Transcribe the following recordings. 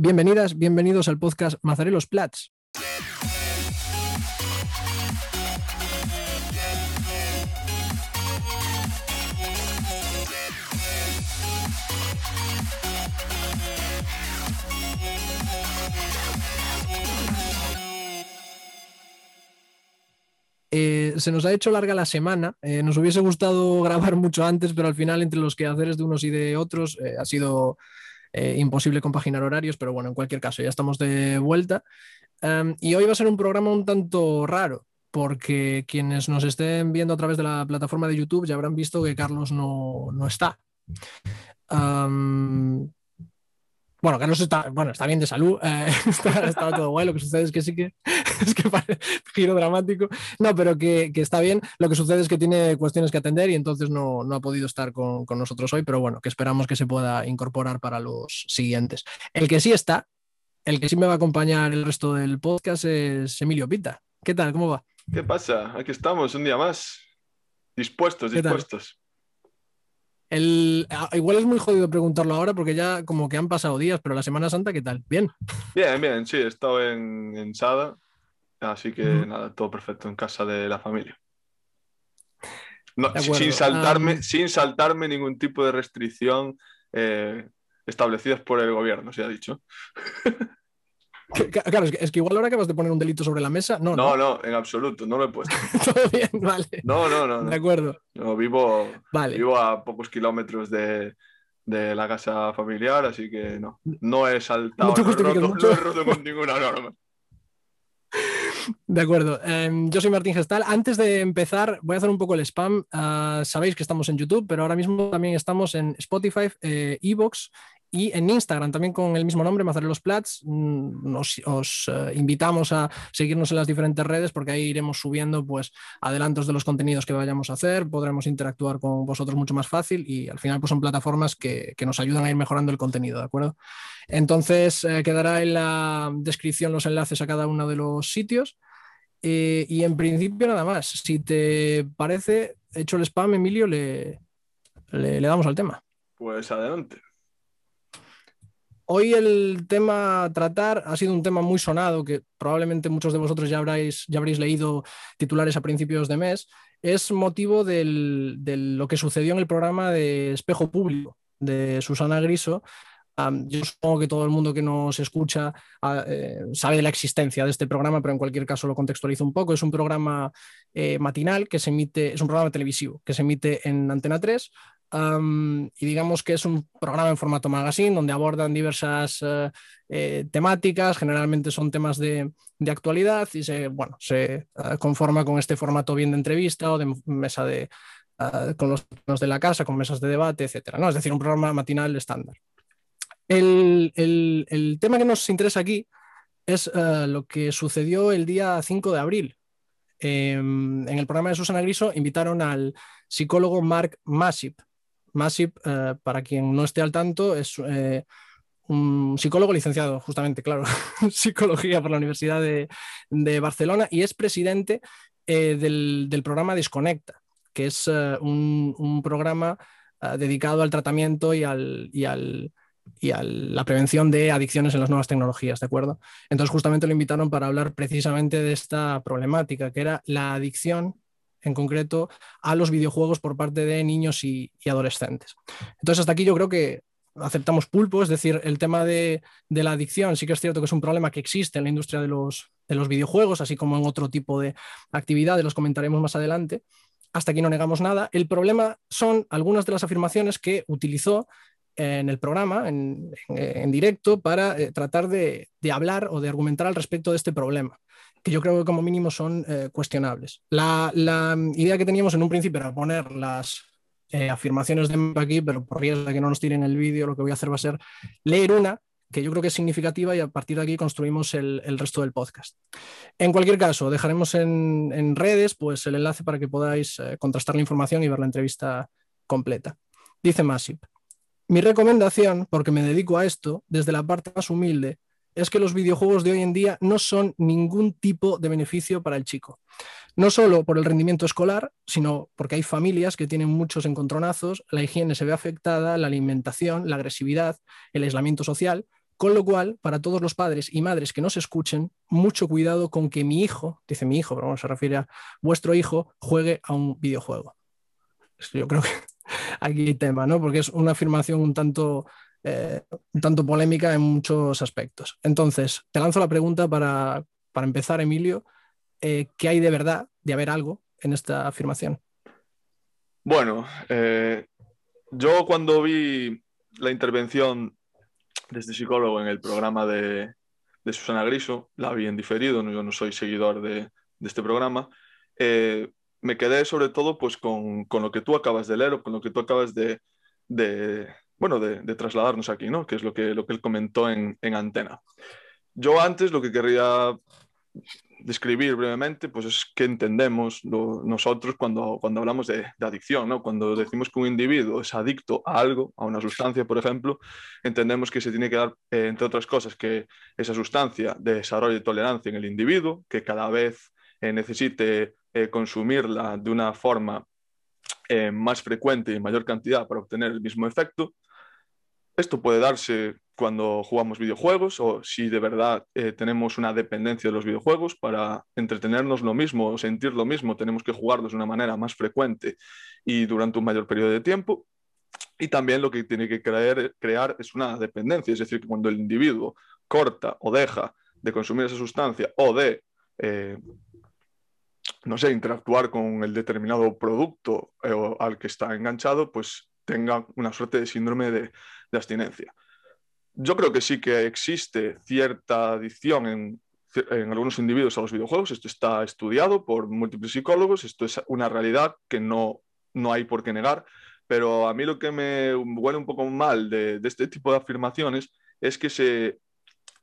Bienvenidas, bienvenidos al podcast Mazarelos Plats. Eh, se nos ha hecho larga la semana. Eh, nos hubiese gustado grabar mucho antes, pero al final, entre los quehaceres de unos y de otros, eh, ha sido imposible compaginar horarios. Pero bueno, en cualquier caso, ya estamos de vuelta. Em, y hoy va a ser un programa un tanto raro, porque quienes nos estén viendo a través de la plataforma de YouTube ya habrán visto que Carlos no, no está. Em, bueno, Carlos está, bueno, está bien de salud, eh, está, todo guay, lo que sucede es que sí que es que parece giro dramático, no, pero que, está bien, lo que sucede es que tiene cuestiones que atender y entonces no, ha podido estar con, nosotros hoy, pero bueno, que esperamos que se pueda incorporar para los siguientes. El que sí está, el que sí me va a acompañar el resto del podcast es Emilio Pita. ¿Qué tal? ¿Cómo va? ¿Qué pasa? Aquí estamos, un día más. Dispuestos, dispuestos. El, ah, igual es muy jodido preguntarlo ahora porque ya como que han pasado días, pero la Semana Santa, ¿qué tal? ¿Bien? Bien, bien, sí, he estado en, en Sada, así que nada, todo perfecto en casa de la familia. sin, saltarme, sin saltarme ningún tipo de restricción eh, establecidas por el gobierno, se ha dicho. Claro, es que, igual ahora acabas de poner un delito sobre la mesa. No, no, no, en absoluto, no lo he puesto. Todo bien, vale. No, no, no. De acuerdo. No, vivo, vivo a pocos kilómetros de, la casa familiar, así que no, no he saltado, no, he roto con ninguna norma. De acuerdo. Em, yo soy Martín Gestal. Antes de empezar, voy a hacer un poco el spam. Ah, sabéis que estamos en YouTube, pero ahora mismo también estamos en Spotify, eh, Evox y en Instagram también con el mismo nombre, Mazarelos Plats. Mm, nos, os eh, invitamos a seguirnos en las diferentes redes porque ahí iremos subiendo pues adelantos de los contenidos que vayamos a hacer, podremos interactuar con vosotros mucho más fácil y al final pues son plataformas que, nos ayudan a ir mejorando el contenido, ¿de acuerdo? Entonces eh, quedará en la descripción los enlaces a cada uno de los sitios. Eh, y en principio nada más. Si te parece, hecho el spam, Emilio, le, le damos al tema. Pues adelante. Hoy el tema a tratar ha sido un tema muy sonado, que probablemente muchos de vosotros ya, habréis, ya habréis leído titulares a principios de mes. Es motivo de lo que sucedió en el programa de Espejo Público de Susana Griso. yo supongo que todo el mundo que nos escucha ah, eh, sabe de la existencia de este programa, pero en cualquier caso lo contextualizo un poco. Es un programa eh, matinal que se emite, es un programa televisivo que se emite en Antena 3 y digamos que es un programa en formato magazine donde abordan diversas eh, eh, temáticas, generalmente son temas de, actualidad y se, bueno, se eh, conforma con este formato bien de entrevista o de mesa de, con los de la casa, con mesas de debate, etc. ¿no? Es decir, un programa matinal estándar. El, el tema que nos interesa aquí es lo que sucedió el día 5 de abril. Em, en el programa de Susana Griso invitaron al psicólogo Mark Masip, Masip, eh, para quien no esté al tanto, es eh, un psicólogo licenciado, justamente, claro, psicología por la Universidad de, Barcelona y es presidente eh, del, programa Desconecta, que es un, programa dedicado al tratamiento y, al, y, al, y a la prevención de adicciones en las nuevas tecnologías, ¿de acuerdo? Entonces, justamente lo invitaron para hablar precisamente de esta problemática, que era la adicción en concreto a los videojuegos por parte de niños y, adolescentes. Entonces, hasta aquí yo creo que aceptamos pulpo, es decir, el tema de, la adicción sí que es cierto que es un problema que existe en la industria de los, de los videojuegos, así como en otro tipo de actividades, los comentaremos más adelante. Hasta aquí no negamos nada. El problema son algunas de las afirmaciones que utilizó en el programa, en, directo, para eh, tratar de, hablar o de argumentar al respecto de este problema yo creo que como mínimo son eh, cuestionables. La, idea que teníamos en un principio era poner las eh, afirmaciones de aquí, pero por riesgo de que no nos tiren el vídeo, lo que voy a hacer va a ser leer una que yo creo que es significativa y a partir de aquí construimos el, resto del podcast. En cualquier caso, dejaremos en, redes pues, el enlace para que podáis eh, contrastar la información y ver la entrevista completa. Dice Masip, mi recomendación, porque me dedico a esto, desde la parte más humilde, es que los videojuegos de hoy en día no son ningún tipo de beneficio para el chico. No solo por el rendimiento escolar, sino porque hay familias que tienen muchos encontronazos, la higiene se ve afectada, la alimentación, la agresividad, el aislamiento social, Con lo cual, para todos los padres y madres que nos escuchen, mucho cuidado con que mi hijo, dice mi hijo, pero bueno, se refiere a vuestro hijo, juegue a un videojuego. Yo creo que aquí hay tema, ¿no? Porque es una afirmación un tanto, eh, un tanto polémica en muchos aspectos. Entonces, te lanzo la pregunta para, empezar, Emilio. Eh, ¿Qué hay de verdad, de haber algo en esta afirmación? Bueno, eh, yo cuando vi la intervención de este psicólogo en el programa de, Susana Griso, la vi en diferido, yo no soy seguidor de, este programa, eh, me quedé sobre todo pues, con, lo que tú acabas de leer o con lo que tú acabas de, bueno, de, trasladarnos aquí, ¿no? que es lo que, lo que él comentó en, en antena. Yo antes lo que querría describir brevemente, pues es que entendemos nosotros cuando, cuando hablamos de, adicción, ¿no? Cuando decimos que un individuo es adicto a algo, a una sustancia, por ejemplo, entendemos que se tiene que dar, eh, entre otras cosas, que esa sustancia desarrolle tolerancia en el individuo, que cada vez eh, necesite eh, consumirla de una forma más frecuente y en mayor cantidad para obtener el mismo efecto. Esto puede darse cuando jugamos videojuegos o si de verdad eh, tenemos una dependencia de los videojuegos para entretenernos lo mismo o sentir lo mismo, tenemos que jugarlos de una manera más frecuente y durante un mayor periodo de tiempo. Y también lo que tiene que crear, es una dependencia, es decir, que cuando el individuo corta o deja de consumir esa sustancia o de, eh, no sé, interactuar con el determinado producto eh, al que está enganchado, pues tenga una suerte de síndrome de abstinencia. Yo creo que sí que existe cierta adicción en, algunos individuos a los videojuegos. Esto está estudiado por múltiples psicólogos, esto es una realidad que no, no hay por qué negar, pero a mí lo que me huele un poco mal de, este tipo de afirmaciones es que se,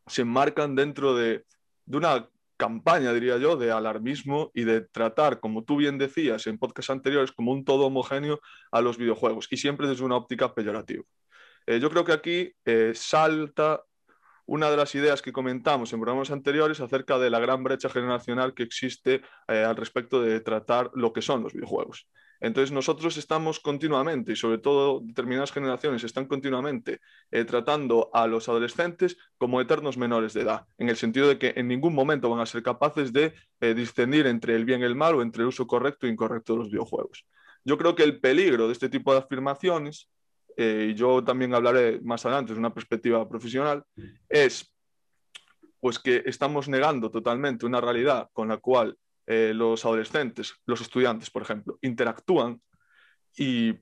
se enmarcan dentro de, de una campaña, diría yo, de alarmismo y de tratar, como tú bien decías en podcasts anteriores, como un todo homogéneo a los videojuegos y siempre desde una óptica peyorativa. Eh, yo creo que aquí eh, salta una de las ideas que comentamos en programas anteriores acerca de la gran brecha generacional que existe eh, al respecto de tratar lo que son los videojuegos. Entonces nosotros estamos continuamente, y sobre todo determinadas generaciones están continuamente tratando a los adolescentes como eternos menores de edad, en el sentido de que en ningún momento van a ser capaces de discernir entre el bien y el mal o entre el uso correcto e incorrecto de los videojuegos. Yo creo que el peligro de este tipo de afirmaciones eh, y yo también hablaré más adelante desde una perspectiva profesional, es pues que estamos negando totalmente una realidad con la cual eh, los adolescentes, los estudiantes, por ejemplo, interactúan y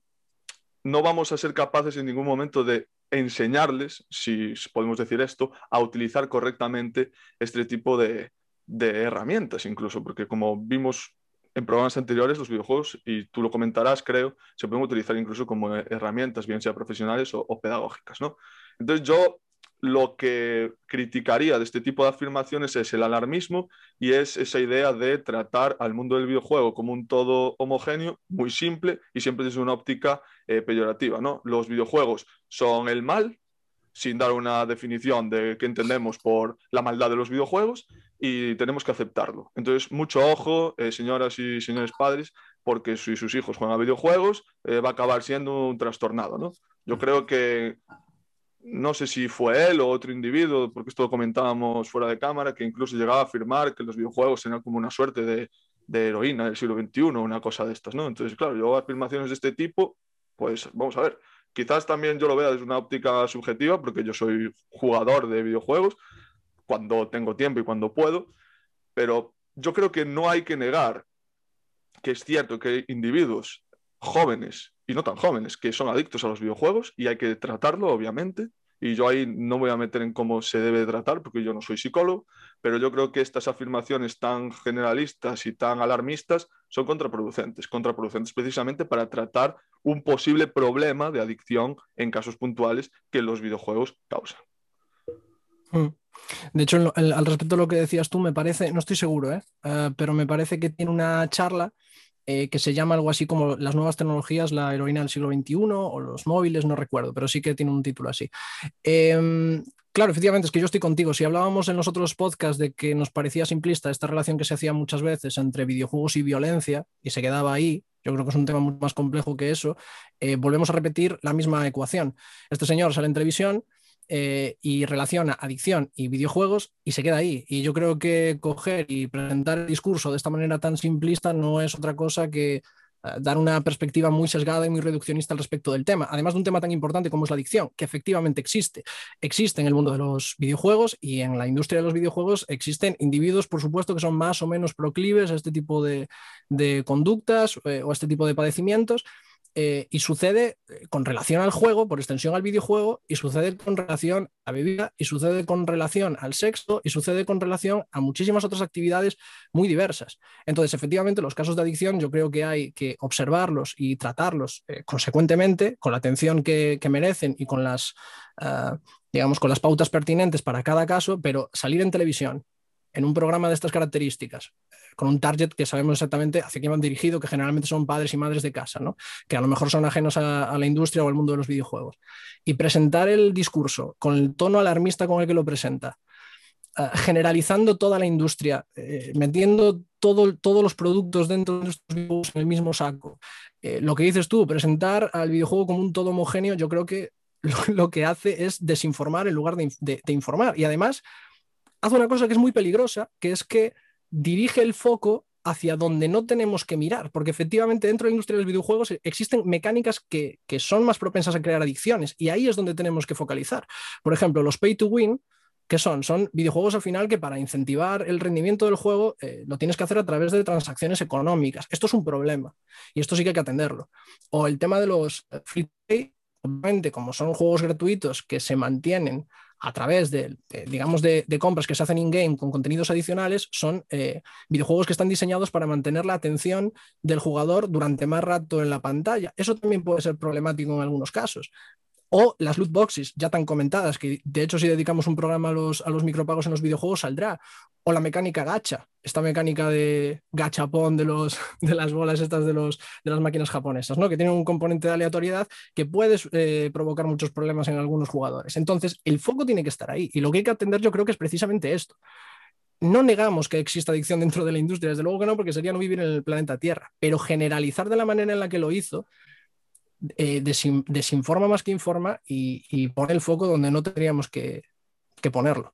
no vamos a ser capaces en ningún momento de enseñarles, si podemos decir esto, a utilizar correctamente este tipo de, de herramientas incluso, porque como vimos en programas anteriores los videojuegos, y tú lo comentarás, creo, se pueden utilizar incluso como herramientas, bien sea profesionales o, pedagógicas, ¿no? Entonces yo lo que criticaría de este tipo de afirmaciones es el alarmismo y es esa idea de tratar al mundo del videojuego como un todo homogéneo, muy simple y siempre desde una óptica eh, peyorativa. ¿no? Los videojuegos son el mal, sin dar una definición de qué entendemos por la maldad de los videojuegos, y tenemos que aceptarlo. Entonces, mucho ojo, eh, señoras y señores padres, porque si sus hijos juegan a videojuegos, eh, va a acabar siendo un trastornado, ¿no? Yo creo que, no sé si fue él o otro individuo, porque esto lo comentábamos fuera de cámara, que incluso llegaba a afirmar que los videojuegos eran como una suerte de, heroína del siglo XXI, una cosa de estas, ¿no? Entonces, claro, yo afirmaciones de este tipo, pues vamos a ver. Quizás también yo lo vea desde una óptica subjetiva, porque yo soy jugador de videojuegos, cuando tengo tiempo y cuando puedo, pero yo creo que no hay que negar que es cierto que hay individuos jóvenes y no tan jóvenes que son adictos a los videojuegos y hay que tratarlo, obviamente. Y yo ahí no voy a meter en cómo se debe tratar porque yo no soy psicólogo, pero yo creo que estas afirmaciones tan generalistas y tan alarmistas son contraproducentes, contraproducentes precisamente para tratar un posible problema de adicción en casos puntuales que los videojuegos causan. Mm. De hecho, al respecto de lo que decías tú, me parece, no estoy seguro, ¿eh? Eh, pero me parece que tiene una charla eh, que se llama algo así como las nuevas tecnologías, la heroína del siglo XXI o los móviles, no recuerdo, pero sí que tiene un título así. Em, claro, efectivamente, es que yo estoy contigo. Si hablábamos en los otros podcasts de que nos parecía simplista esta relación que se hacía muchas veces entre videojuegos y violencia y se quedaba ahí, yo creo que es un tema mucho más complejo que eso, volvemos a repetir la misma ecuación. Este señor sale en televisión eh, y relaciona adicción y videojuegos y se queda ahí. Y yo creo que coger y presentar el discurso de esta manera tan simplista no es otra cosa que eh, dar una perspectiva muy sesgada y muy reduccionista al respecto del tema. Además de un tema tan importante como es la adicción, que efectivamente existe. Existe en el mundo de los videojuegos y en la industria de los videojuegos existen individuos, por supuesto, que son más o menos proclives a este tipo de, conductas eh, o a este tipo de padecimientos eh, y sucede eh, con relación al juego, por extensión al videojuego, y sucede con relación a bebida, y sucede con relación al sexo, y sucede con relación a muchísimas otras actividades muy diversas. Entonces, efectivamente, los casos de adicción yo creo que hay que observarlos y tratarlos eh, consecuentemente, con la atención que, merecen y con las, ah, digamos, con las pautas pertinentes para cada caso, pero salir en televisión en un programa de estas características, con un target que sabemos exactamente hacia quién van dirigido, que generalmente son padres y madres de casa, ¿no? que a lo mejor son ajenos a, la industria o al mundo de los videojuegos. Y presentar el discurso con el tono alarmista con el que lo presenta, eh, generalizando toda la industria, eh, metiendo todo, todos los productos dentro de estos videojuegos en el mismo saco. Eh, lo que dices tú, presentar al videojuego como un todo homogéneo, yo creo que lo, que hace es desinformar en lugar de informar. Y además hace una cosa que es muy peligrosa, que es que dirige el foco hacia donde no tenemos que mirar, porque efectivamente dentro de la industria de los videojuegos existen mecánicas que, son más propensas a crear adicciones y ahí es donde tenemos que focalizar. Por ejemplo, los pay to win, ¿qué son? Son videojuegos al final que para incentivar el rendimiento del juego eh, lo tienes que hacer a través de transacciones económicas. Esto es un problema y esto sí que hay que atenderlo. O el tema de los free to play, obviamente como son juegos gratuitos que se mantienen a través de, digamos, de, compras que se hacen in-game con contenidos adicionales, son eh, videojuegos que están diseñados para mantener la atención del jugador durante más rato en la pantalla. Eso también puede ser problemático en algunos casos. O las loot boxes, ya tan comentadas, que de hecho si dedicamos un programa a los, a los micropagos en los videojuegos saldrá. O la mecánica gacha, esta mecánica de gachapón de, los, de las bolas estas de, los, de las máquinas japonesas, ¿no? que tiene un componente de aleatoriedad que puede eh, provocar muchos problemas en algunos jugadores. Entonces, el foco tiene que estar ahí. Y lo que hay que atender yo creo que es precisamente esto no negamos que exista adicción dentro de la industria, desde luego que no, porque sería no vivir en el planeta Tierra, pero generalizar de la manera en la que lo hizo eh, desinforma más que informa y, pone el foco donde no tendríamos que, ponerlo.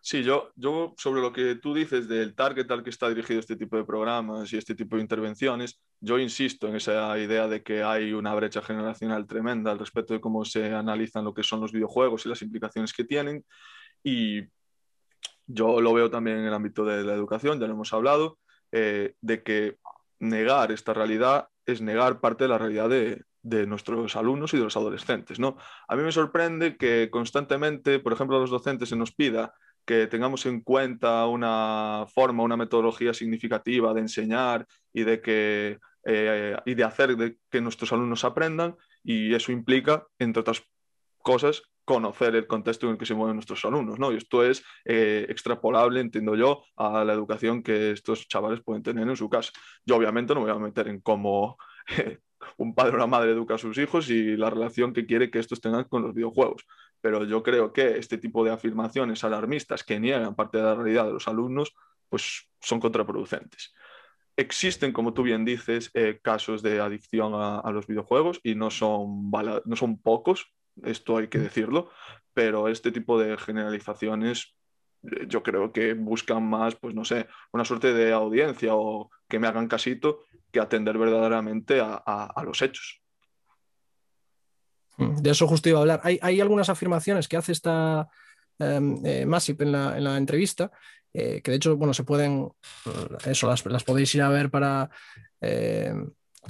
Sí, yo, sobre lo que tú dices del target al que está dirigido este tipo de programas y este tipo de intervenciones, yo insisto en esa idea de que hay una brecha generacional tremenda al respecto de cómo se analizan lo que son los videojuegos y las implicaciones que tienen. Y yo lo veo también en el ámbito de la educación, ya lo hemos hablado, eh, de que negar esta realidad es negar parte de la realidad de, nuestros alumnos y de los adolescentes. ¿no? A mí me sorprende que constantemente, por ejemplo, a los docentes se nos pida que tengamos en cuenta una forma, una metodología significativa de enseñar y de, que, eh, y de hacer de que nuestros alumnos aprendan, y eso implica, entre otras cosas, conocer el contexto en el que se mueven nuestros alumnos, ¿no? Y esto es eh, extrapolable, entiendo yo, a la educación que estos chavales pueden tener en su casa. Yo obviamente no me voy a meter en cómo un padre o una madre educa a sus hijos y la relación que quiere que estos tengan con los videojuegos, pero yo creo que este tipo de afirmaciones alarmistas que niegan parte de la realidad de los alumnos, pues son contraproducentes. Existen, como tú bien dices, eh, casos de adicción a, a, los videojuegos y no son, no son pocos, esto hay que decirlo, pero este tipo de generalizaciones eh, yo creo que buscan más, pues no sé, una suerte de audiencia o que me hagan casito que atender verdaderamente a, los hechos. Mm, de eso justo iba a hablar. Hay, algunas afirmaciones que hace esta em, eh, Masip en la, entrevista, eh, que de hecho, bueno, se pueden, eso, las, las podéis ir a ver para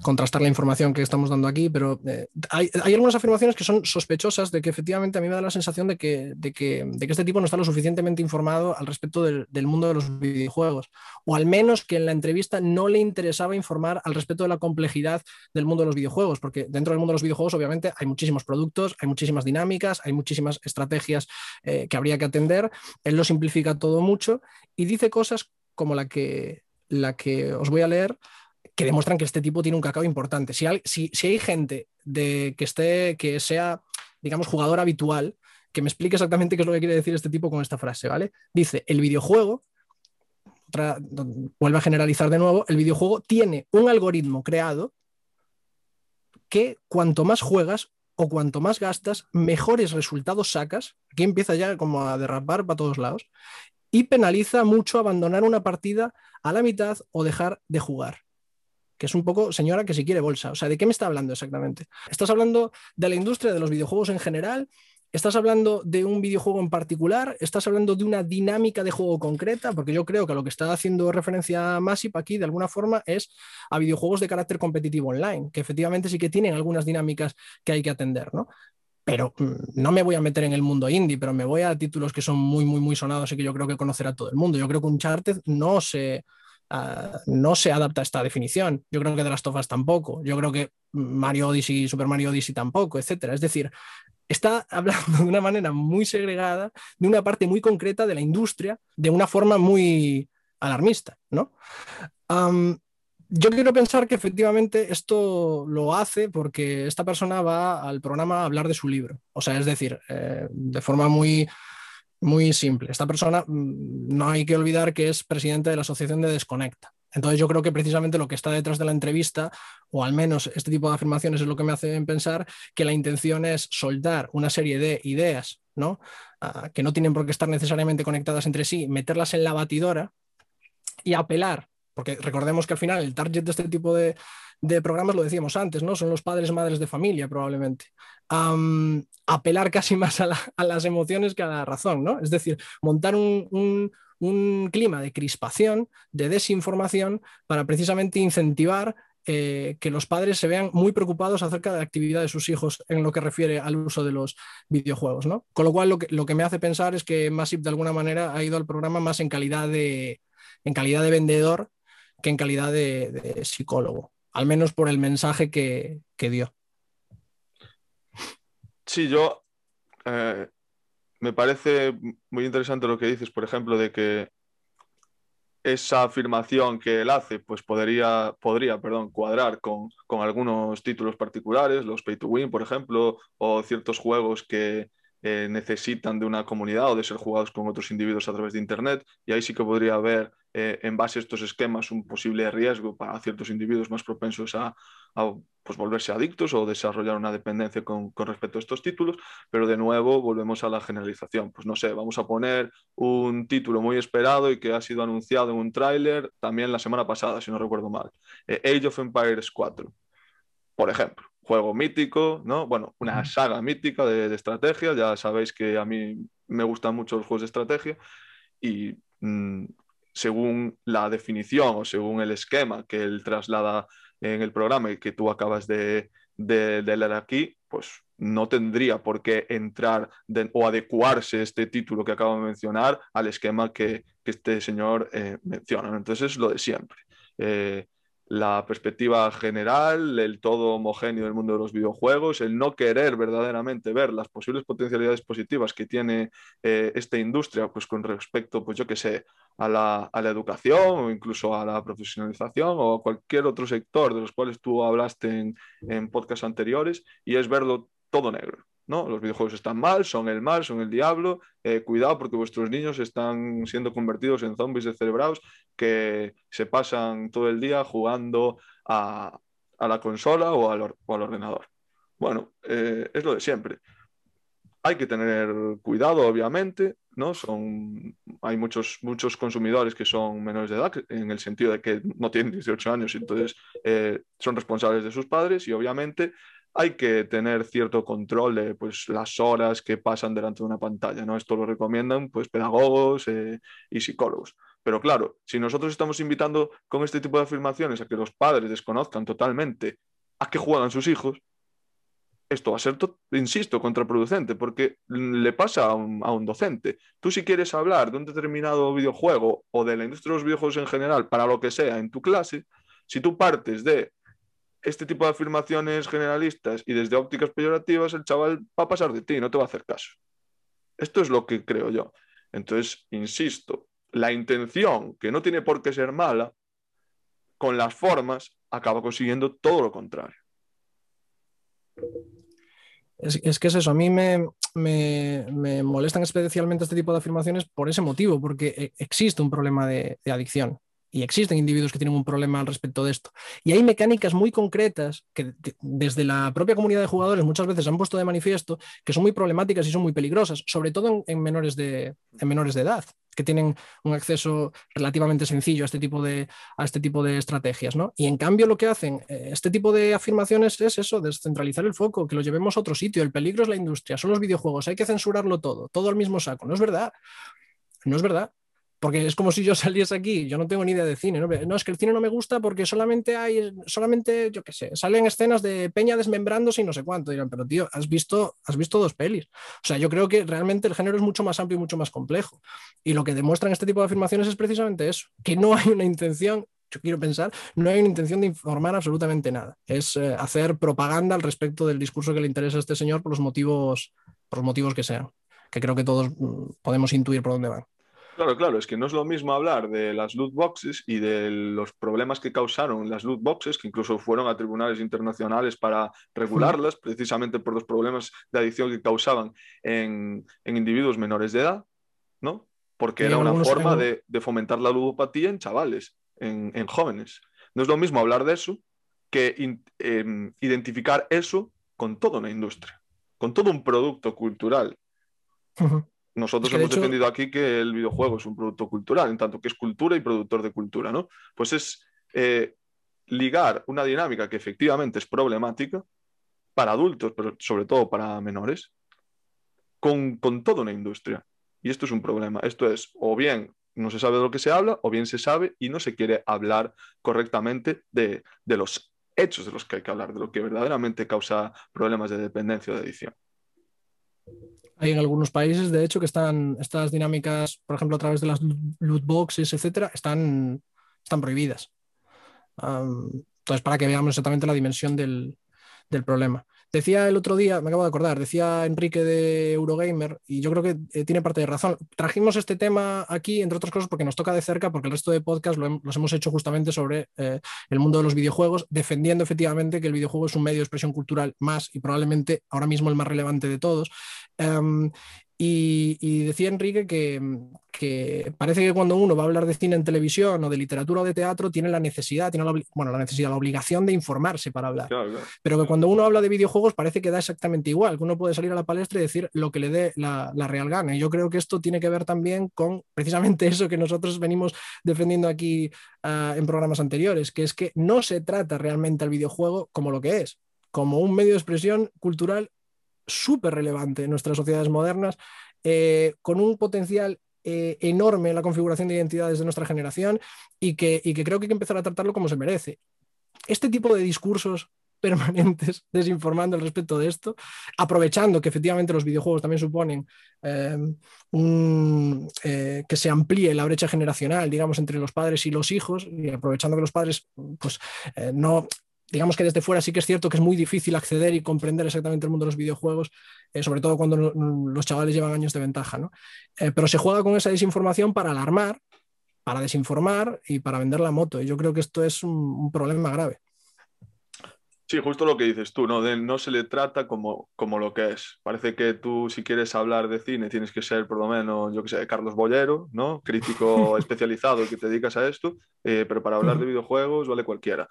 contrastar la información que estamos dando aquí, pero eh, hay, algunas afirmaciones que son sospechosas de que efectivamente a mí me da la sensación de que, de que, este tipo no está lo suficientemente informado al respecto del, mundo de los videojuegos, o al menos que en la entrevista no le interesaba informar al respecto de la complejidad del mundo de los videojuegos, porque dentro del mundo de los videojuegos obviamente hay muchísimos productos, hay muchísimas dinámicas, hay muchísimas estrategias eh, que habría que atender, él lo simplifica todo mucho y dice cosas como la que, la que os voy a leer, que demuestran que este tipo tiene un cacao importante. Si hay, gente de, que, esté, que sea, digamos, jugador habitual, que me explique exactamente qué es lo que quiere decir este tipo con esta frase, ¿vale? Dice, el videojuego, vuelve a generalizar de nuevo, el videojuego tiene un algoritmo creado que cuanto más juegas, o cuanto más gastas, mejores resultados sacas. Aquí empieza ya como a derrapar para todos lados. Y penaliza mucho abandonar una partida a la mitad o dejar de jugar. Que es un poco, señora, que si quiere bolsa. O sea, ¿de qué me está hablando exactamente? ¿Estás hablando de la industria de los videojuegos en general? ¿Estás hablando de un videojuego en particular? ¿Estás hablando de una dinámica de juego concreta? Porque yo creo que lo que está haciendo referencia Massive aquí, de alguna forma, es a videojuegos de carácter competitivo online, que efectivamente sí que tienen algunas dinámicas que hay que atender, ¿no? Pero mm, no me voy a meter en el mundo indie, pero me voy a títulos que son muy, muy, muy sonados y que yo creo que conocerá todo el mundo. Yo creo que Uncharted no se, no se adapta a esta definición. Yo creo que de las tofas tampoco. Yo creo que Mario Odyssey, Super Mario Odyssey tampoco, etcétera. Es decir, está hablando de una manera muy segregada de una parte muy concreta de la industria, de una forma muy alarmista, ¿no? yo quiero pensar que efectivamente esto lo hace porque esta persona va al programa a hablar de su libro. O sea, es decir, eh, de forma muy, muy simple. Esta persona mm, no hay que olvidar que es presidente de la Asociación de Desconecta. Entonces yo creo que precisamente lo que está detrás de la entrevista, o al menos este tipo de afirmaciones es lo que me hace pensar que la intención es soltar una serie de ideas, ¿no? Ah, que no tienen por qué estar necesariamente conectadas entre sí, meterlas en la batidora y apelar, porque recordemos que al final el target de este tipo de, programas, lo decíamos antes, ¿no? Son los padres, madres de familia, probablemente. apelar casi más a, las emociones que a la razón, ¿no? Es decir, montar un, un clima de crispación, de desinformación, para precisamente incentivar eh, que los padres se vean muy preocupados acerca de la actividad de sus hijos en lo que refiere al uso de los videojuegos. ¿no? Con lo cual, lo que, lo que me hace pensar es que Massive de alguna manera ha ido al programa más en calidad de, en calidad de vendedor que en calidad de, psicólogo, al menos por el mensaje que, dio. Sí, yo eh, me parece muy interesante lo que dices, por ejemplo, de que esa afirmación que él hace, pues podría, podría perdón, cuadrar con, con, algunos títulos particulares, los pay to win, por ejemplo, o ciertos juegos que eh, necesitan de una comunidad o de ser jugados con otros individuos a través de Internet. Y ahí sí que podría haber, eh, en base a estos esquemas, un posible riesgo para ciertos individuos más propensos a, pues, volverse adictos o desarrollar una dependencia con, respecto a estos títulos, pero de nuevo volvemos a la generalización. Pues no sé, vamos a poner un título muy esperado y que ha sido anunciado en un tráiler también la semana pasada, si no recuerdo mal, eh, Age of Empires 4, por ejemplo juego mítico, ¿no? Bueno, una saga mítica de, estrategia. Ya sabéis que a mí me gustan mucho los juegos de estrategia y mm, según la definición o según el esquema que él traslada en el programa y que tú acabas de, leer aquí, pues no tendría por qué entrar o adecuarse este título que acabo de mencionar al esquema que, este señor eh, menciona. Entonces es lo de siempre. Eh, la perspectiva general, el todo homogéneo del mundo de los videojuegos, el no querer verdaderamente ver las posibles potencialidades positivas que tiene eh, esta industria, pues con respecto, pues yo que sé, a la, educación o incluso a la profesionalización o a cualquier otro sector de los cuales tú hablaste en, en podcasts anteriores, y es verlo todo negro. ¿No? Los videojuegos están mal, son el mal, son el diablo. Eh, cuidado porque vuestros niños están siendo convertidos en zombies de cerebrados que se pasan todo el día jugando a, la consola o al, ordenador. Bueno, eh, es lo de siempre. Hay que tener cuidado, obviamente, ¿no? Son, hay muchos, muchos consumidores que son menores de edad, en el sentido de que no tienen 18 años entonces eh, son responsables de sus padres y obviamente hay que tener cierto control de pues, las horas que pasan delante de una pantalla. ¿no? Esto lo recomiendan pues, pedagogos eh, y psicólogos. Pero claro, si nosotros estamos invitando con este tipo de afirmaciones a que los padres desconozcan totalmente a qué juegan sus hijos, esto va a ser, insisto, contraproducente, porque le pasa a un, a un, docente. Tú si quieres hablar de un determinado videojuego o de la industria de los videojuegos en general, para lo que sea, en tu clase, si tú partes de este tipo de afirmaciones generalistas y desde ópticas peyorativas, el chaval va a pasar de ti, no te va a hacer caso. Esto es lo que creo yo. Entonces, insisto, la intención, que no tiene por qué ser mala, con las formas acaba consiguiendo todo lo contrario. Es, que es eso, a mí me, me, molestan especialmente este tipo de afirmaciones por ese motivo, porque e, existe un problema de adicción y existen individuos que tienen un problema al respecto de esto. Y hay mecánicas muy concretas que desde la propia comunidad de jugadores muchas veces han puesto de manifiesto que son muy problemáticas y son muy peligrosas, sobre todo en, menores, de, en menores de edad que tienen un acceso relativamente sencillo a este tipo de, a este tipo de estrategias. ¿no? Y en cambio lo que hacen eh, este tipo de afirmaciones es eso, descentralizar el foco, que lo llevemos a otro sitio. El peligro es la industria, son los videojuegos, hay que censurarlo todo, todo al mismo saco. No es verdad. No es verdad. Porque es como si yo saliese aquí, yo no tengo ni idea de cine, ¿no? es que el cine no me gusta porque solamente hay, solamente, yo qué sé, salen escenas de Peña desmembrándose y no sé cuánto. Dirán, pero tío, has visto, has visto dos pelis. O sea, yo creo que realmente el género es mucho más amplio y mucho más complejo. Y lo que demuestran este tipo de afirmaciones es precisamente eso, que no hay una intención yo quiero pensar, no hay una intención de informar absolutamente nada. Es eh, hacer propaganda al respecto del discurso que le interesa a este señor por los motivos, por los motivos que sean, que creo que todos mm, podemos intuir por dónde van. Claro, claro, es que no es lo mismo hablar de las loot boxes y de los problemas que causaron las loot boxes, que incluso fueron a tribunales internacionales para regularlas, precisamente por los problemas de adicción que causaban en, individuos menores de edad, ¿no? Porque era una forma de, fomentar la ludopatía en chavales, en, jóvenes. No es lo mismo hablar de eso que em, identificar eso con toda una industria, con todo un producto cultural. Nosotros hemos defendido aquí que el videojuego es un producto cultural, en tanto que es cultura y productor de cultura, ¿no? Pues es eh, ligar una dinámica que efectivamente es problemática para adultos, pero sobre todo para menores, con, toda una industria. Y esto es un problema. Esto es, o bien no se sabe de lo que se habla, o bien se sabe y no se quiere hablar correctamente de, de los hechos de los que hay que hablar, de lo que verdaderamente causa problemas de dependencia o de adicción. Hay en algunos países, de hecho, que están estas dinámicas, por ejemplo, a través de las loot boxes, etcétera, están, están prohibidas. entonces, para que veamos exactamente la dimensión del, del problema. Decía el otro día, me acabo de acordar, decía Enrique de Eurogamer, y yo creo que eh, tiene parte de razón. Trajimos este tema aquí, entre otras cosas, porque nos toca de cerca, porque el resto de podcasts lo los hemos hecho justamente sobre eh, el mundo de los videojuegos, defendiendo efectivamente que el videojuego es un medio de expresión cultural más y probablemente ahora mismo el más relevante de todos. Em, y, decía Enrique que, parece que cuando uno va a hablar de cine en televisión o de literatura o de teatro, tiene la necesidad, tiene la, bueno, la necesidad, la obligación de informarse para hablar. Pero que cuando uno habla de videojuegos parece que da exactamente igual, que uno puede salir a la palestra y decir lo que le dé la, real gana. Y yo creo que esto tiene que ver también con precisamente eso que nosotros venimos defendiendo aquí ah, en programas anteriores, que es que no se trata realmente al videojuego como lo que es, como un medio de expresión cultural súper relevante en nuestras sociedades modernas, eh, con un potencial eh, enorme en la configuración de identidades de nuestra generación y que, que creo que hay que empezar a tratarlo como se merece. Este tipo de discursos permanentes desinformando al respecto de esto, aprovechando que efectivamente los videojuegos también suponen eh, que se amplíe la brecha generacional, digamos, entre los padres y los hijos, y aprovechando que los padres pues, no, digamos que desde fuera sí que es cierto que es muy difícil acceder y comprender exactamente el mundo de los videojuegos, eh, sobre todo cuando los chavales llevan años de ventaja, ¿no? Eh, pero se juega con esa desinformación para alarmar, para desinformar y para vender la moto. Y yo creo que esto es un problema grave. Sí, justo lo que dices tú, ¿no? no se le trata como, como lo que es. Parece que tú, si quieres hablar de cine, tienes que ser por lo menos, yo que sé, Carlos Bollero, ¿no? Crítico especializado que te dedicas a esto, eh, pero para hablar de videojuegos vale cualquiera.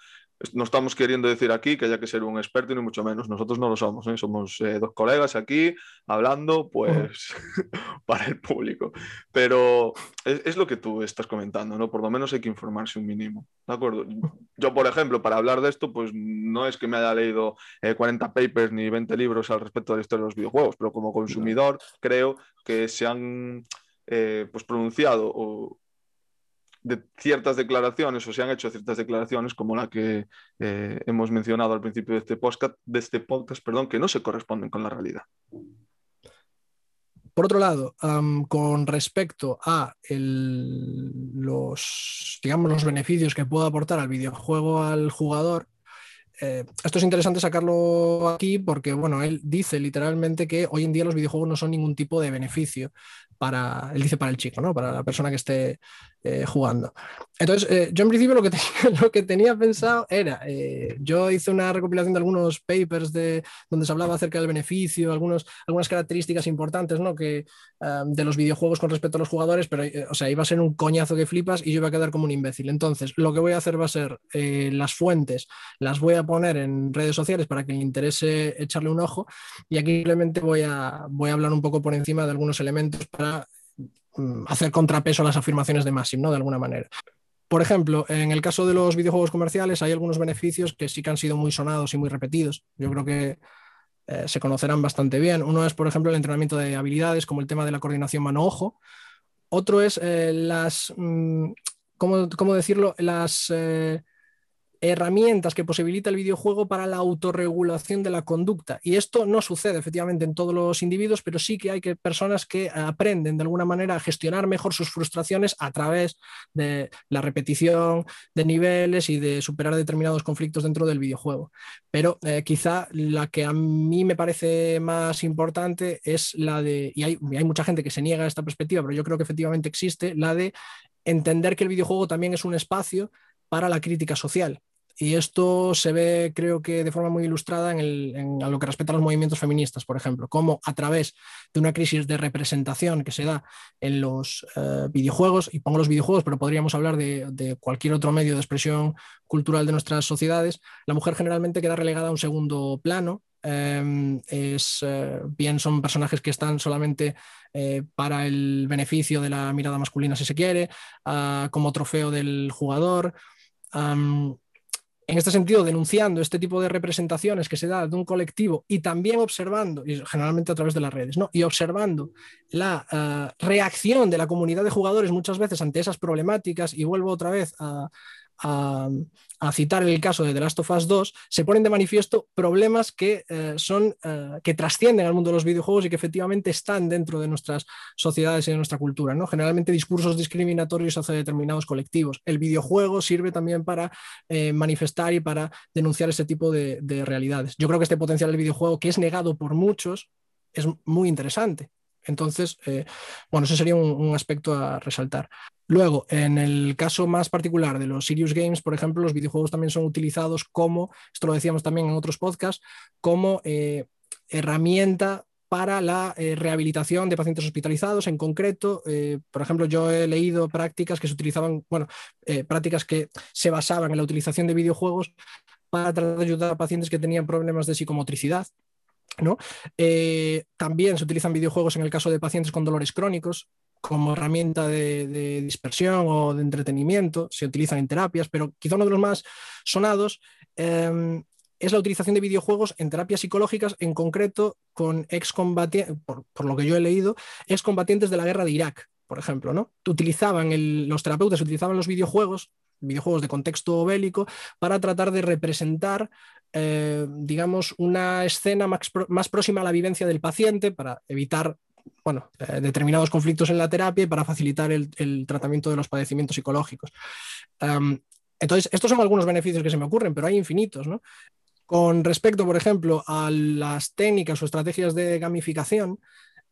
No estamos queriendo decir aquí que haya que ser un experto, ni mucho menos. Nosotros no lo somos, ¿eh? Somos eh, dos colegas aquí hablando, pues, para el público. Pero es, es, lo que tú estás comentando, ¿no? Por lo menos hay que informarse un mínimo, ¿de acuerdo? Yo, por ejemplo, para hablar de esto, pues no es que me haya leído 40 eh, papers ni 20 libros al respecto de la historia de los videojuegos, pero como consumidor creo que se han pues pronunciado de ciertas declaraciones o se han hecho ciertas declaraciones como la que eh, hemos mencionado al principio de este podcast, de este podcast perdón, que no se corresponden con la realidad. Por otro lado, con respecto a los, digamos, los beneficios que puede aportar al videojuego al jugador, eh, esto es interesante sacarlo aquí porque, bueno, él dice literalmente que hoy en día los videojuegos no son ningún tipo de beneficio para, él dice para el chico, ¿no? Para la persona que esté eh, jugando. Entonces, eh, yo en principio lo que, tenía, lo que tenía pensado era, eh, yo hice una recopilación de algunos papers de, donde se hablaba acerca del beneficio, algunos, algunas características importantes ¿no? que, de los videojuegos con respecto a los jugadores, pero, o sea, iba a ser un coñazo que flipas y yo iba a quedar como un imbécil. Entonces, lo que voy a hacer va a ser las fuentes, las voy a poner en redes sociales para que le interese echarle un ojo y aquí simplemente voy a, voy a hablar un poco por encima de algunos elementos para Mm, hacer contrapeso a las afirmaciones de Massim, ¿no? De alguna manera. Por ejemplo, en el caso de los videojuegos comerciales hay algunos beneficios que sí que han sido muy sonados y muy repetidos. Yo creo que eh, se conocerán bastante bien. Uno es, por ejemplo, el entrenamiento de habilidades, como el tema de la coordinación mano-ojo. Otro es eh, las, mm, ¿cómo, decirlo? Las... Eh, herramientas que posibilita el videojuego para la autorregulación de la conducta. Y esto no sucede efectivamente en todos los individuos, pero sí que hay que personas que aprenden de alguna manera a gestionar mejor sus frustraciones a través de la repetición de niveles y de superar determinados conflictos dentro del videojuego. Pero eh, quizá la que a mí me parece más importante es la de, y hay, hay mucha gente que se niega a esta perspectiva, pero yo creo que efectivamente existe, la de entender que el videojuego también es un espacio para la crítica social y esto se ve, creo que, de forma muy ilustrada en, lo que respecta a los movimientos feministas, por ejemplo, cómo a través de una crisis de representación que se da en los eh, videojuegos, y pongo los videojuegos, pero podríamos hablar de, cualquier otro medio de expresión cultural de nuestras sociedades, la mujer generalmente queda relegada a un segundo plano. Em, es, eh, bien son personajes que están solamente eh, para el beneficio de la mirada masculina, si se quiere, ah, como trofeo del jugador en este sentido, denunciando este tipo de representaciones que se da de un colectivo y también observando, y generalmente a través de las redes, ¿no? y observando la eh, reacción de la comunidad de jugadores muchas veces ante esas problemáticas, y vuelvo otra vez a, a, citar el caso de The Last of Us 2, se ponen de manifiesto problemas que, eh, son, eh, que trascienden al mundo de los videojuegos y que efectivamente están dentro de nuestras sociedades y de nuestra cultura. ¿no? Generalmente discursos discriminatorios hacia determinados colectivos. El videojuego sirve también para eh, manifestar y para denunciar ese tipo de, realidades. Yo creo que este potencial del videojuego, que es negado por muchos, es muy interesante. Entonces, bueno, ese sería un aspecto a resaltar. Luego, en el caso más particular de los Serious Games, por ejemplo, los videojuegos también son utilizados como, esto lo decíamos también en otros podcasts, como eh, herramienta para la eh, rehabilitación de pacientes hospitalizados. En concreto, eh, por ejemplo, yo he leído prácticas que se utilizaban, bueno, prácticas que se basaban en la utilización de videojuegos para tratar de ayudar a pacientes que tenían problemas de psicomotricidad. ¿No? también se utilizan videojuegos en el caso de pacientes con dolores crónicos como herramienta de, dispersión o de entretenimiento, se utilizan en terapias, pero quizá uno de los más sonados em, es la utilización de videojuegos en terapias psicológicas, en concreto con excombatientes, por lo que yo he leído, excombatientes de la guerra de Irak, por ejemplo, ¿no? Utilizaban los terapeutas utilizaban los videojuegos, videojuegos de contexto bélico, para tratar de representar eh, digamos, una escena más, más, próxima a la vivencia del paciente para evitar bueno, eh, determinados conflictos en la terapia y para facilitar el, tratamiento de los padecimientos psicológicos. entonces, estos son algunos beneficios que se me ocurren, pero hay infinitos. Con respecto, por ejemplo, a las técnicas o estrategias de gamificación,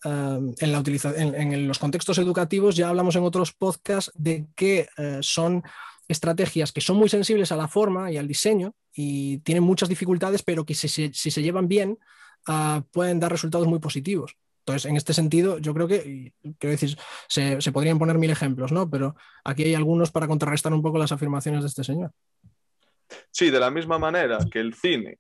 en, la en, los contextos educativos ya hablamos en otros podcasts de que eh, son estrategias que son muy sensibles a la forma y al diseño y tienen muchas dificultades, pero que si, se llevan bien ah, pueden dar resultados muy positivos. Entonces, en este sentido, yo creo que, quiero decir, se, podrían poner mil ejemplos, ¿no? Pero aquí hay algunos para contrarrestar un poco las afirmaciones de este señor. Sí, de la misma manera que el cine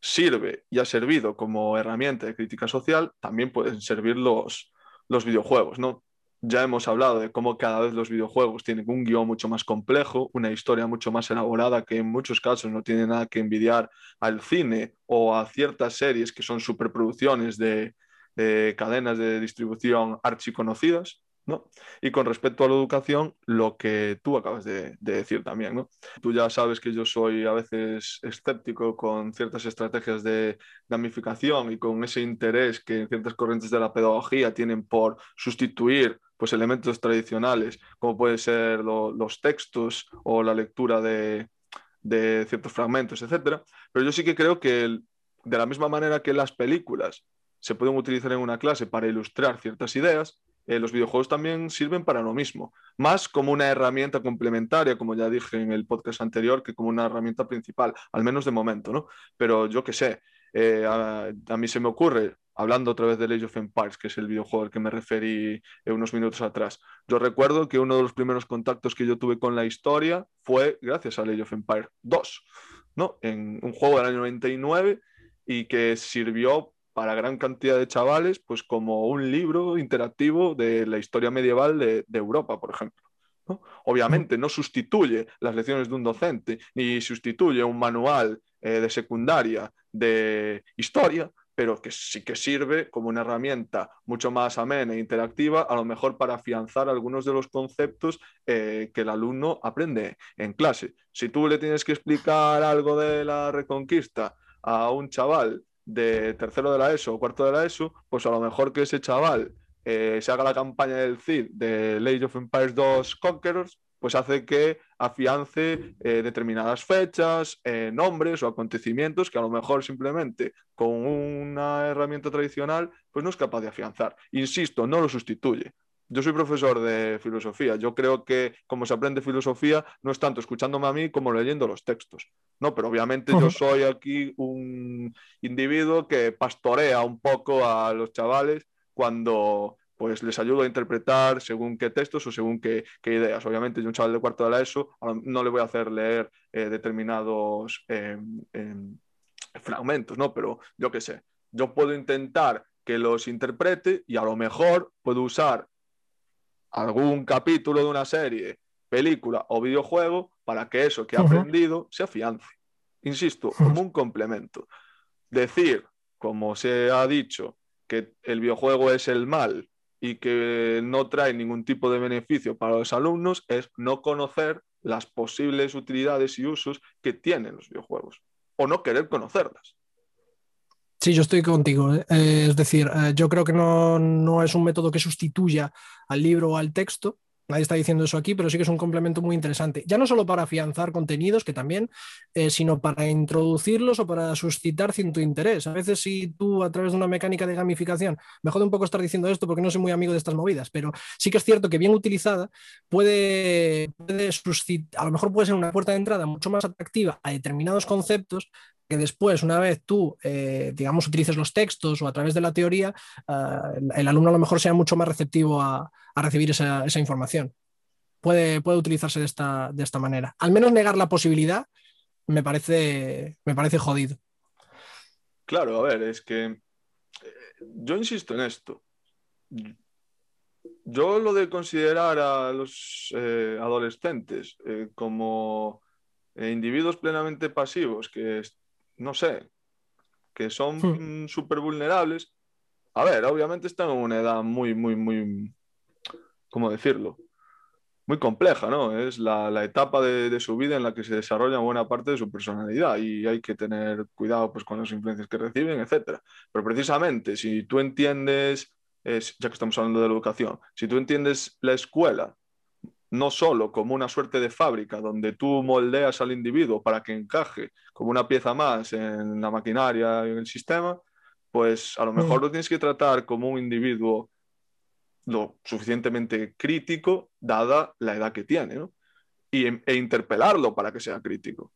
sirve y ha servido como herramienta de crítica social, también pueden servir los, los videojuegos, ¿no? Ya hemos hablado de cómo cada vez los videojuegos tienen un guion mucho más complejo, una historia mucho más elaborada que en muchos casos no tiene nada que envidiar al cine o a ciertas series que son superproducciones de, de cadenas de distribución archiconocidas, ¿no? Y con respecto a la educación, lo que tú acabas de, decir también, ¿no? Tú ya sabes que yo soy a veces escéptico con ciertas estrategias de gamificación y con ese interés que ciertas corrientes de la pedagogía tienen por sustituir pues, elementos tradicionales, como pueden ser los textos o la lectura de, ciertos fragmentos, etc. Pero yo sí que creo que de la misma manera que las películas se pueden utilizar en una clase para ilustrar ciertas ideas, eh, los videojuegos también sirven para lo mismo, más como una herramienta complementaria, como ya dije en el podcast anterior, que como una herramienta principal, al menos de momento, ¿no? Pero yo qué sé, eh, a, mí se me ocurre, hablando otra vez de Age of Empires, que es el videojuego al que me referí unos minutos atrás, yo recuerdo que uno de los primeros contactos que yo tuve con la historia fue gracias a Age of Empires 2, ¿no? En un juego del año 99 y que sirvió para gran cantidad de chavales, pues como un libro interactivo de la historia medieval de, Europa, por ejemplo. Obviamente no sustituye las lecciones de un docente, ni sustituye un manual eh, de secundaria de historia, pero que sí que sirve como una herramienta mucho más amena e interactiva, a lo mejor para afianzar algunos de los conceptos eh, que el alumno aprende en clase. Si tú le tienes que explicar algo de la reconquista a un chaval de tercero de la ESO o cuarto de la ESO, pues a lo mejor que ese chaval eh, se haga la campaña del CID de Age of Empires 2 Conquerors, pues hace que afiance eh, determinadas fechas, eh, nombres o acontecimientos que a lo mejor simplemente con una herramienta tradicional pues no es capaz de afianzar. Insisto, no lo sustituye, yo soy profesor de filosofía. Yo creo que como se aprende filosofía no es tanto escuchándome a mí como leyendo los textos. No, pero obviamente yo soy aquí un individuo que pastorea un poco a los chavales cuando pues les ayudo a interpretar según qué textos o según qué, ideas. Obviamente yo un chaval de cuarto de la ESO no le voy a hacer leer eh, determinados em, em, fragmentos, ¿no? Pero yo qué sé, yo puedo intentar que los interprete y a lo mejor puedo usar algún capítulo de una serie, película o videojuego para que eso que ha aprendido se afiance. Insisto, como un complemento. Decir, como se ha dicho, que el videojuego es el mal y que no trae ningún tipo de beneficio para los alumnos es no conocer las posibles utilidades y usos que tienen los videojuegos o no querer conocerlas. Sí, yo estoy contigo. ¿eh? Eh, es decir, eh, yo creo que no, es un método que sustituya al libro o al texto. Nadie está diciendo eso aquí, pero sí que es un complemento muy interesante. Ya no solo para afianzar contenidos, que también, sino para introducirlos o para suscitar cierto interés. A veces, si tú a través de una mecánica de gamificación, me jode un poco estar diciendo esto porque no soy muy amigo de estas movidas, pero sí que es cierto que bien utilizada puede, puede suscitar, a lo mejor puede ser una puerta de entrada mucho más atractiva a determinados conceptos que después, una vez tú, eh, digamos, utilices los textos o a través de la teoría, eh, el alumno a lo mejor sea mucho más receptivo a, recibir esa, información. Puede, puede utilizarse de esta, de esta, manera. Al menos negar la posibilidad me parece, me parece jodido. Claro, a ver, es que eh, yo insisto en esto. Yo lo de considerar a los adolescentes como individuos plenamente pasivos que no sé, que son súper vulnerables. A ver, obviamente están en una edad muy, muy, muy, ¿cómo decirlo? Muy compleja, ¿no? Es la, etapa de, su vida en la que se desarrolla buena parte de su personalidad y hay que tener cuidado pues, con las influencias que reciben, etc. Pero precisamente, si tú entiendes, ya que estamos hablando de la educación, si tú entiendes la escuela no solo como una suerte de fábrica donde tú moldeas al individuo para que encaje como una pieza más en la maquinaria y en el sistema, pues a lo mejor mm. lo tienes que tratar como un individuo lo suficientemente crítico dada la edad que tiene, ¿no? y, e interpelarlo para que sea crítico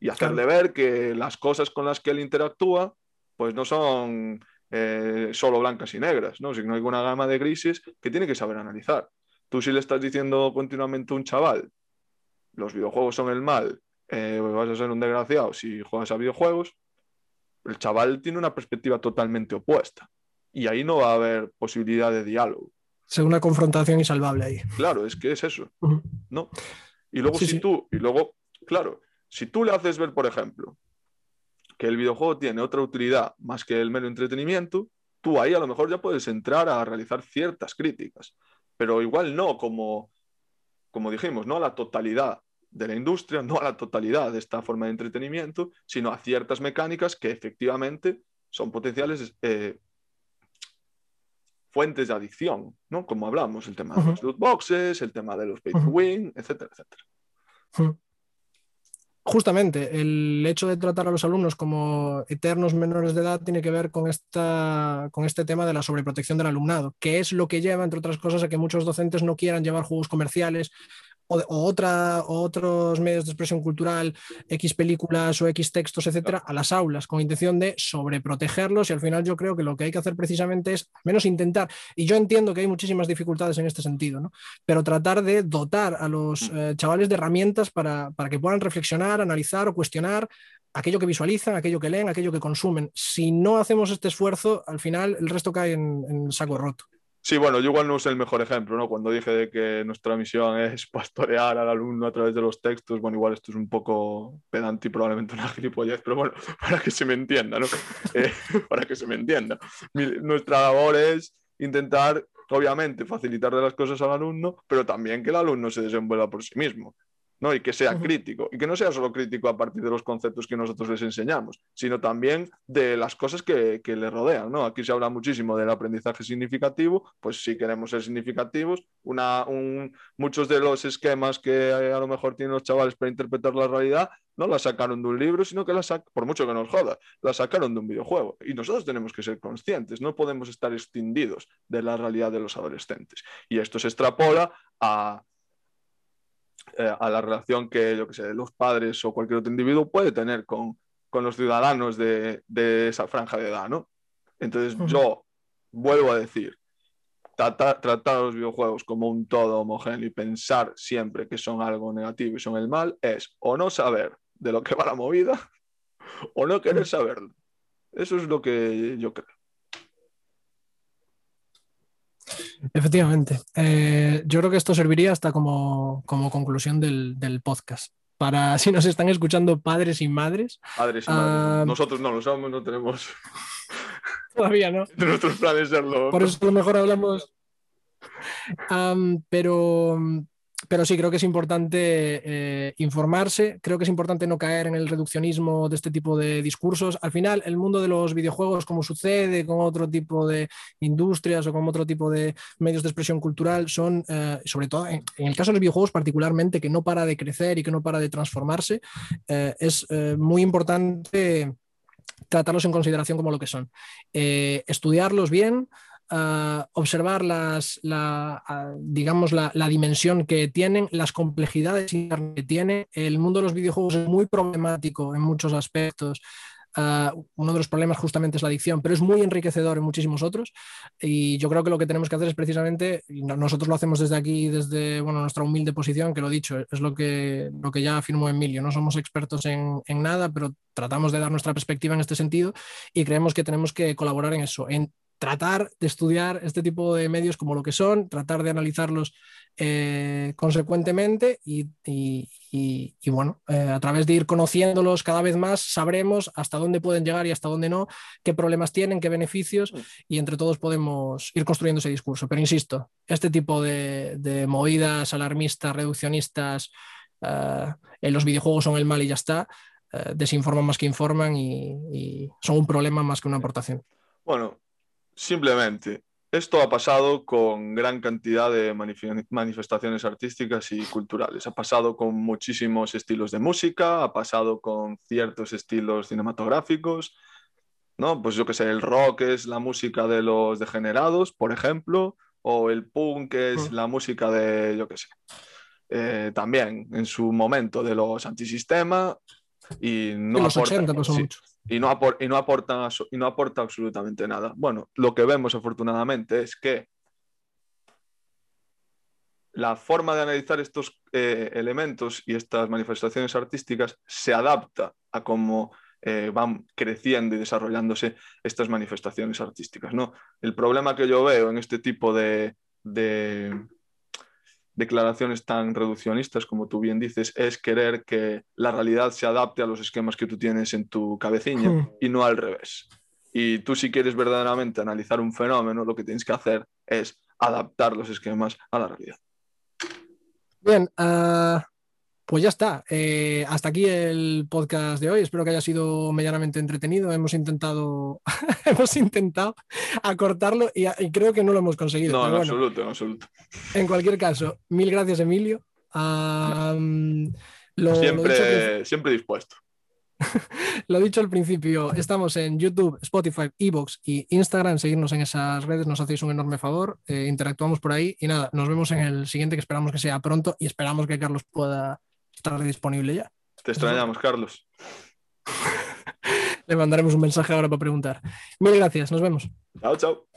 y hacerle ver que las cosas con las que él interactúa pues no son eh, solo blancas y negras, ¿no? sino hay una gama de grises que tiene que saber analizar. Tú si le estás diciendo continuamente a un chaval, los videojuegos son el mal, eh, vas a ser un desgraciado si juegas a videojuegos, el chaval tiene una perspectiva totalmente opuesta. Y ahí no va a haber posibilidad de diálogo. Es una confrontación insalvable ahí. Claro, es que es eso. ¿no? Y luego si tú, y luego, claro, si tú le haces ver, por ejemplo, que el videojuego tiene otra utilidad más que el mero entretenimiento, tú ahí a lo mejor ya puedes entrar a realizar ciertas críticas pero igual no como, como dijimos, no a la totalidad de la industria, no a la totalidad de esta forma de entretenimiento, sino a ciertas mecánicas que efectivamente son potenciales eh, fuentes de adicción, ¿no? Como hablamos, el tema de los loot boxes, el tema de los pay to win, etcétera, etcétera. Justamente el hecho de tratar a los alumnos como eternos menores de edad tiene que ver con, esta, con este tema de la sobreprotección del alumnado, que es lo que lleva, entre otras cosas, a que muchos docentes no quieran llevar juegos comerciales o, otra, otros medios de expresión cultural, X películas o X textos, etcétera, a las aulas, con intención de sobreprotegerlos. Y al final yo creo que lo que hay que hacer precisamente es, al menos intentar, y yo entiendo que hay muchísimas dificultades en este sentido, ¿no? pero tratar de dotar a los mm. eh, chavales de herramientas para, para que puedan reflexionar, analizar o cuestionar aquello que visualizan, aquello que leen, aquello que consumen. Si no hacemos este esfuerzo, al final el resto cae en, en saco roto. Sí, bueno, yo igual no usé el mejor ejemplo, ¿no? Cuando dije de que nuestra misión es pastorear al alumno a través de los textos, bueno, igual esto es un poco pedante y probablemente una gilipollez, pero bueno, para que se me entienda, ¿no? Eh, para que se me entienda. nuestra labor es intentar, obviamente, facilitarle las cosas al alumno, pero también que el alumno se desenvuelva por sí mismo. ¿No? y que sea crítico, y que no sea solo crítico a partir de los conceptos que nosotros les enseñamos, sino también de las cosas que, que le rodean. ¿no? Aquí se habla muchísimo del aprendizaje significativo, pues si queremos ser significativos, una, un, muchos de los esquemas que a lo mejor tienen los chavales para interpretar la realidad no la sacaron de un libro, sino que la por mucho que nos joda, la sacaron de un videojuego. Y nosotros tenemos que ser conscientes, no podemos estar extendidos de la realidad de los adolescentes. Y esto se extrapola a eh, a la relación que, yo que sé, los padres o cualquier otro individuo puede tener con, con los ciudadanos de, de, esa franja de edad, ¿no? Entonces yo vuelvo a decir, tratar, tratar, a los videojuegos como un todo homogéneo y pensar siempre que son algo negativo y son el mal es o no saber de lo que va la movida o no querer saberlo. Eso es lo que yo creo. Efectivamente. Eh, yo creo que esto serviría hasta como, conclusión del, podcast. Para si nos están escuchando padres y madres. Padres y madres. Ah, Nosotros no lo somos, no tenemos. Todavía no. De nuestros planes serlo. Por eso a lo mejor hablamos. pero pero sí, creo que es importante eh, informarse, creo que es importante no caer en el reduccionismo de este tipo de discursos. Al final, el mundo de los videojuegos, como sucede con otro tipo de industrias o con otro tipo de medios de expresión cultural, son, eh, sobre todo en, el caso de los videojuegos particularmente, que no para de crecer y que no para de transformarse, eh, es muy importante tratarlos en consideración como lo que son. estudiarlos bien, observar las, la, digamos, la, dimensión que tienen, las complejidades que tiene. El mundo de los videojuegos es muy problemático en muchos aspectos. uno de los problemas justamente es la adicción, pero es muy enriquecedor en muchísimos otros. Y yo creo que lo que tenemos que hacer es precisamente, y nosotros lo hacemos desde aquí, desde bueno, nuestra humilde posición, que lo dicho, es lo que, lo que ya afirmó Emilio. No somos expertos en, en nada, pero tratamos de dar nuestra perspectiva en este sentido y creemos que tenemos que colaborar en eso, tratar de estudiar este tipo de medios como lo que son, tratar de analizarlos eh, consecuentemente y, bueno, eh, a través de ir conociéndolos cada vez más, sabremos hasta dónde pueden llegar y hasta dónde no, qué problemas tienen, qué beneficios y entre todos podemos ir construyendo ese discurso. Pero insisto, este tipo de, movidas alarmistas, reduccionistas, eh, en los videojuegos son el mal y ya está, desinforman más que informan y son un problema más que una aportación. Bueno, Simplemente, esto ha pasado con gran cantidad de manifestaciones artísticas y culturales. Ha pasado con muchísimos estilos de música, ha pasado con ciertos estilos cinematográficos, ¿no? Pues yo que sé, el rock es la música de los degenerados, por ejemplo, o el punk es la música de, yo que sé, eh, también en su momento de los antisistema y no los 80 pasó mucho y no, y, no aporta, y no aporta absolutamente nada. Bueno, lo que vemos afortunadamente es que la forma de analizar estos eh, elementos y estas manifestaciones artísticas se adapta a cómo eh, van creciendo y desarrollándose estas manifestaciones artísticas. ¿no? El problema que yo veo en este tipo de, declaraciones tan reduccionistas como tú bien dices, es querer que la realidad se adapte a los esquemas que tú tienes en tu cabecilla hmm. y no al revés. Y tú si quieres verdaderamente analizar un fenómeno, lo que tienes que hacer es adaptar los esquemas a la realidad. Bien, uh, pues ya está. Eh, hasta aquí el podcast de hoy. Espero que haya sido medianamente entretenido. Hemos intentado, hemos intentado acortarlo y, creo que no lo hemos conseguido. No, en bueno, absoluto, en absoluto. En cualquier caso, mil gracias, Emilio. Siempre, siempre dispuesto. lo dicho al principio, estamos en YouTube, Spotify, Evox y Instagram. Seguirnos en esas redes, nos hacéis un enorme favor. Eh, interactuamos por ahí y nada, nos vemos en el siguiente que esperamos que sea pronto y esperamos que Carlos pueda estar disponible ya. Te extrañamos, Carlos. Le mandaremos un mensaje ahora para preguntar. Mil gracias, nos vemos. Chao, chao.